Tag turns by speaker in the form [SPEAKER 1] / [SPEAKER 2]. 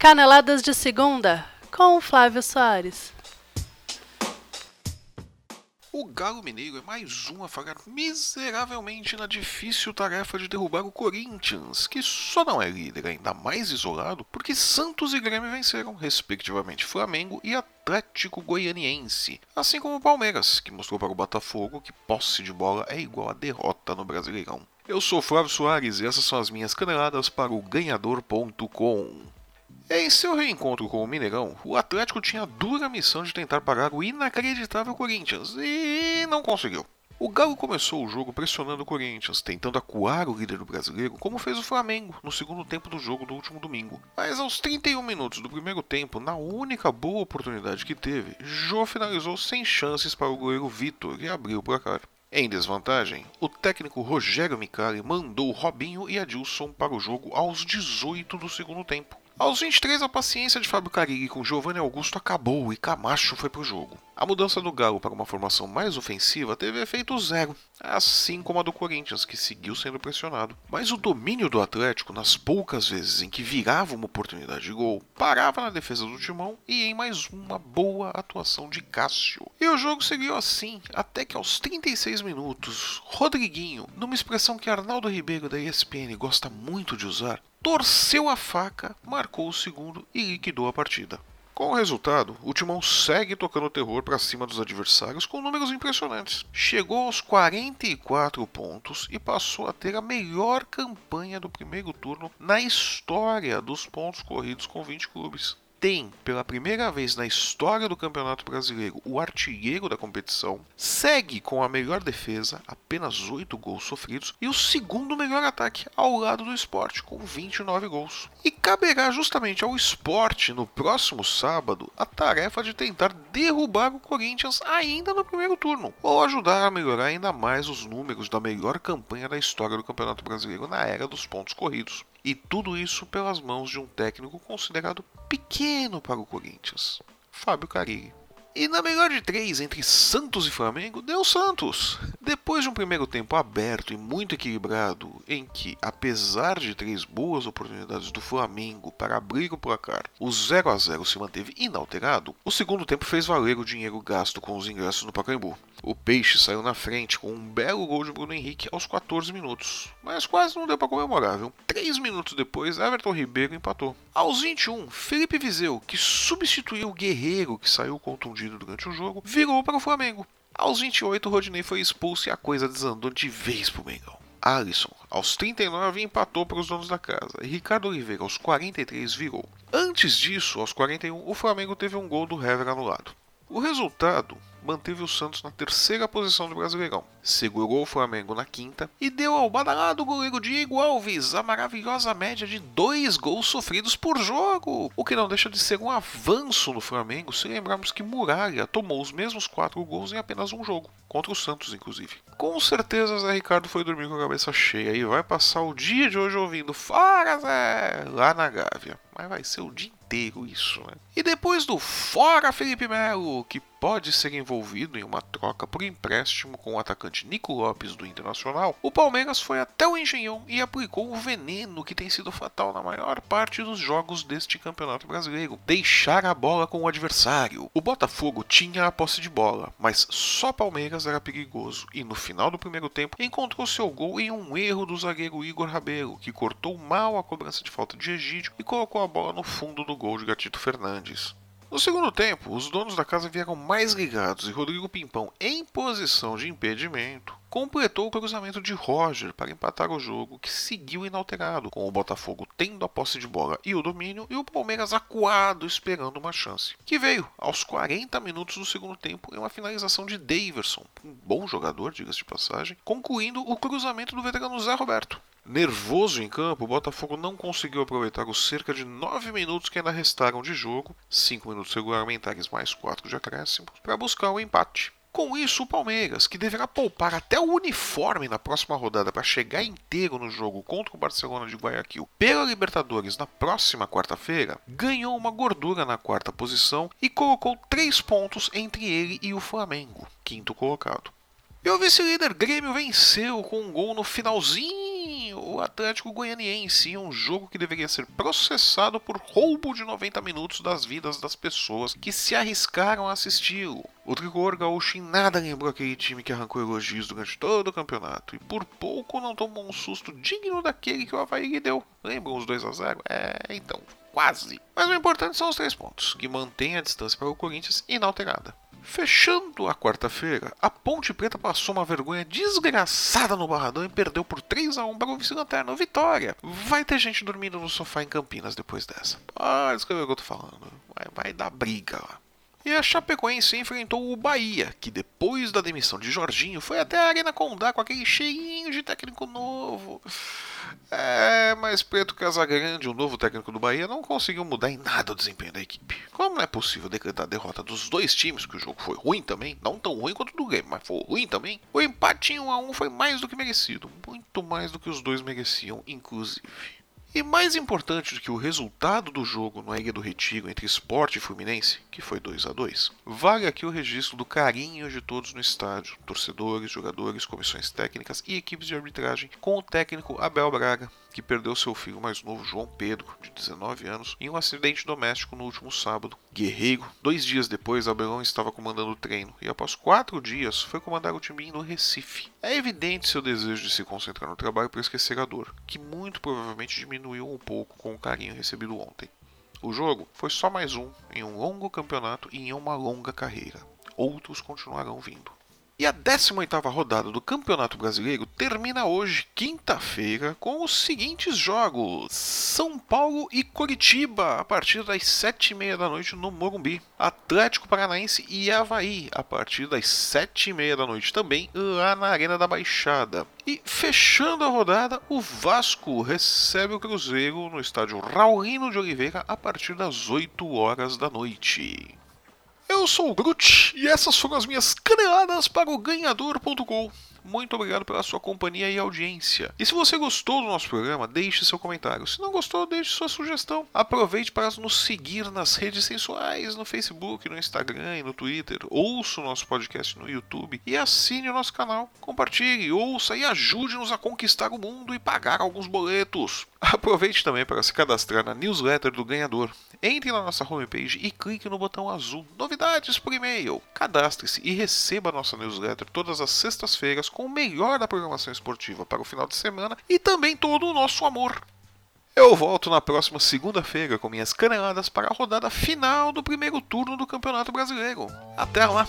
[SPEAKER 1] Caneladas de Segunda, com Flávio Soares.
[SPEAKER 2] O Galo Mineiro é mais um a falhar miseravelmente na difícil tarefa de derrubar o Corinthians, que só não é líder ainda mais isolado porque Santos e Grêmio venceram, respectivamente, Flamengo e Atlético Goianiense, assim como o Palmeiras, que mostrou para o Botafogo que posse de bola é igual a derrota no Brasileirão. Eu sou Flávio Soares e essas são as minhas caneladas para o ganhador.com. Em seu reencontro com o Mineirão, o Atlético tinha a dura missão de tentar parar o inacreditável Corinthians e não conseguiu. O Galo começou o jogo pressionando o Corinthians, tentando acuar o líder do brasileiro, como fez o Flamengo no segundo tempo do jogo do último domingo. Mas aos 31 minutos do primeiro tempo, na única boa oportunidade que teve, Jô finalizou sem chances para o goleiro Vitor e abriu o placar. Em desvantagem, o técnico Rogério Micali mandou Robinho e Adilson para o jogo aos 18 do segundo tempo. Aos 23, a paciência de Fábio Carilli com Giovanni Augusto acabou e Camacho foi pro jogo. A mudança do Galo para uma formação mais ofensiva teve efeito zero, assim como a do Corinthians, que seguiu sendo pressionado. Mas o domínio do Atlético, nas poucas vezes em que virava uma oportunidade de gol, parava na defesa do Timão e em mais uma boa atuação de Cássio. E o jogo seguiu assim, até que aos 36 minutos, Rodriguinho, numa expressão que Arnaldo Ribeiro da ESPN gosta muito de usar, torceu a faca, marcou o segundo e liquidou a partida. Com o resultado, o Timão segue tocando terror para cima dos adversários com números impressionantes. Chegou aos 44 pontos e passou a ter a melhor campanha do primeiro turno na história dos pontos corridos com 20 clubes tem, pela primeira vez na história do Campeonato Brasileiro, o artilheiro da competição, segue com a melhor defesa, apenas 8 gols sofridos, e o segundo melhor ataque ao lado do esporte, com 29 gols. E caberá justamente ao esporte, no próximo sábado, a tarefa de tentar derrubar o Corinthians ainda no primeiro turno, ou ajudar a melhorar ainda mais os números da melhor campanha da história do Campeonato Brasileiro na era dos pontos corridos. E tudo isso pelas mãos de um técnico considerado pequeno para o Corinthians, Fábio Carilli. E na melhor de três, entre Santos e Flamengo, deu Santos. Depois de um primeiro tempo aberto e muito equilibrado, em que, apesar de três boas oportunidades do Flamengo para abrir o placar, o 0 a 0 se manteve inalterado, o segundo tempo fez valer o dinheiro gasto com os ingressos no Pacaembu. O Peixe saiu na frente com um belo gol de Bruno Henrique aos 14 minutos, mas quase não deu para comemorar, viu? Três minutos depois, Everton Ribeiro empatou. Aos 21, Felipe Vizeu, que substituiu o Guerreiro que saiu contundido durante o jogo, virou para o Flamengo. Aos 28, Rodinei foi expulso e a coisa desandou de vez pro Mengão. Alisson, aos 39, empatou para os donos da casa e Ricardo Oliveira, aos 43, virou. Antes disso, aos 41, o Flamengo teve um gol do Hever anulado. O resultado manteve o Santos na terceira posição do Brasileirão, segurou o Flamengo na quinta e deu ao badalado goleiro Diego Alves a maravilhosa média de dois gols sofridos por jogo, o que não deixa de ser um avanço no Flamengo se lembrarmos que Muralha tomou os mesmos quatro gols em apenas um jogo, contra o Santos inclusive. Com certeza Zé Ricardo foi dormir com a cabeça cheia e vai passar o dia de hoje ouvindo Fora Zé! lá na Gávea, mas vai ser o dia inteiro isso, né? E depois do Fora Felipe Melo, que pode ser envolvido em uma troca por empréstimo com o atacante Nico Lopes do Internacional, o Palmeiras foi até o Engenhão e aplicou o veneno que tem sido fatal na maior parte dos jogos deste Campeonato Brasileiro: deixar a bola com o adversário. O Botafogo tinha a posse de bola, mas só Palmeiras era perigoso e no final do primeiro tempo encontrou seu gol em um erro do zagueiro Igor Rabelo, que cortou mal a cobrança de falta de Egídio e colocou a bola no fundo do gol de Gatito Fernandes. No segundo tempo, os donos da casa vieram mais ligados e Rodrigo Pimpão, em posição de impedimento, completou o cruzamento de Roger para empatar o jogo, que seguiu inalterado, com o Botafogo tendo a posse de bola e o domínio e o Palmeiras acuado esperando uma chance, que veio aos 40 minutos do segundo tempo em uma finalização de Daverson, um bom jogador, diga-se de passagem, concluindo o cruzamento do veterano Zé Roberto. Nervoso em campo, o Botafogo não conseguiu aproveitar os cerca de 9 minutos que ainda restaram de jogo, 5 minutos regulamentares mais 4 de acréscimo, para buscar o empate. Com isso, o Palmeiras, que deverá poupar até o uniforme na próxima rodada para chegar inteiro no jogo contra o Barcelona de Guayaquil pela Libertadores na próxima quarta-feira, ganhou uma gordura na quarta posição e colocou 3 pontos entre ele e o Flamengo, quinto colocado. E o vice-líder Grêmio venceu com um gol no finalzinho o Atlético Goianiense em um jogo que deveria ser processado por roubo de 90 minutos das vidas das pessoas que se arriscaram a assisti-lo. O tricolor gaúcho em nada lembrou aquele time que arrancou elogios durante todo o campeonato e por pouco não tomou um susto digno daquele que o Havaí lhe deu. Lembram os 2 a 0 É, então, quase. Mas o importante são os três pontos, que mantém a distância para o Corinthians inalterada. Fechando a quarta-feira, a Ponte Preta passou uma vergonha desgraçada no Barradão e perdeu por 3 a 1 para o vice-lanterna Vitória. Vai ter gente dormindo no sofá em Campinas depois dessa. Pode escrever o que eu tô falando. Vai, vai dar briga lá. E a Chapecoense enfrentou o Bahia, que depois da demissão de Jorginho foi até a Arena Condá com aquele cheirinho de técnico novo. É, mas Preto Casagrande, o novo técnico do Bahia, não conseguiu mudar em nada o desempenho da equipe. Como não é possível decretar a derrota dos dois times, que o jogo foi ruim também, não tão ruim quanto do Grêmio, mas foi ruim também, o empate em 1 a 1 foi mais do que merecido, muito mais do que os dois mereciam, inclusive. E mais importante do que o resultado do jogo no Ilha do Retiro entre Sport e Fluminense, que foi 2 a 2 vale aqui o registro do carinho de todos no estádio, torcedores, jogadores, comissões técnicas e equipes de arbitragem, com o técnico Abel Braga, que perdeu seu filho mais novo, João Pedro, de 19 anos, em um acidente doméstico no último sábado. Guerreiro, dois dias depois, Abelão estava comandando o treino e, após quatro dias, foi comandar o time no Recife. É evidente seu desejo de se concentrar no trabalho para esquecer a dor, que muito provavelmente diminuiu um pouco com o carinho recebido ontem. O jogo foi só mais um em um longo campeonato e em uma longa carreira. Outros continuarão vindo. E a 18ª rodada do Campeonato Brasileiro termina hoje, quinta-feira, com os seguintes jogos: São Paulo e Curitiba, a partir das 7h30 da noite no Morumbi. Atlético Paranaense e Havaí, a partir das 7h30 da noite também, lá na Arena da Baixada. E fechando a rodada, o Vasco recebe o Cruzeiro no estádio Raulino de Oliveira a partir das 8 horas da noite. Eu sou o Groot e essas foram as minhas caneladas para o ganhador.com. Muito obrigado pela sua companhia e audiência. E se você gostou do nosso programa, deixe seu comentário. Se não gostou, deixe sua sugestão. Aproveite para nos seguir nas redes sensuais, no Facebook, no Instagram e no Twitter. Ouça o nosso podcast no YouTube e assine o nosso canal. Compartilhe, ouça e ajude-nos a conquistar o mundo e pagar alguns boletos. Aproveite também para se cadastrar na newsletter do ganhador. Entre na nossa homepage e clique no botão azul Novidades por e-mail. Cadastre-se e receba a nossa newsletter todas as sextas-feiras com o melhor da programação esportiva para o final de semana e também todo o nosso amor. Eu volto na próxima segunda-feira com minhas caneladas para a rodada final do primeiro turno do Campeonato Brasileiro. Até lá!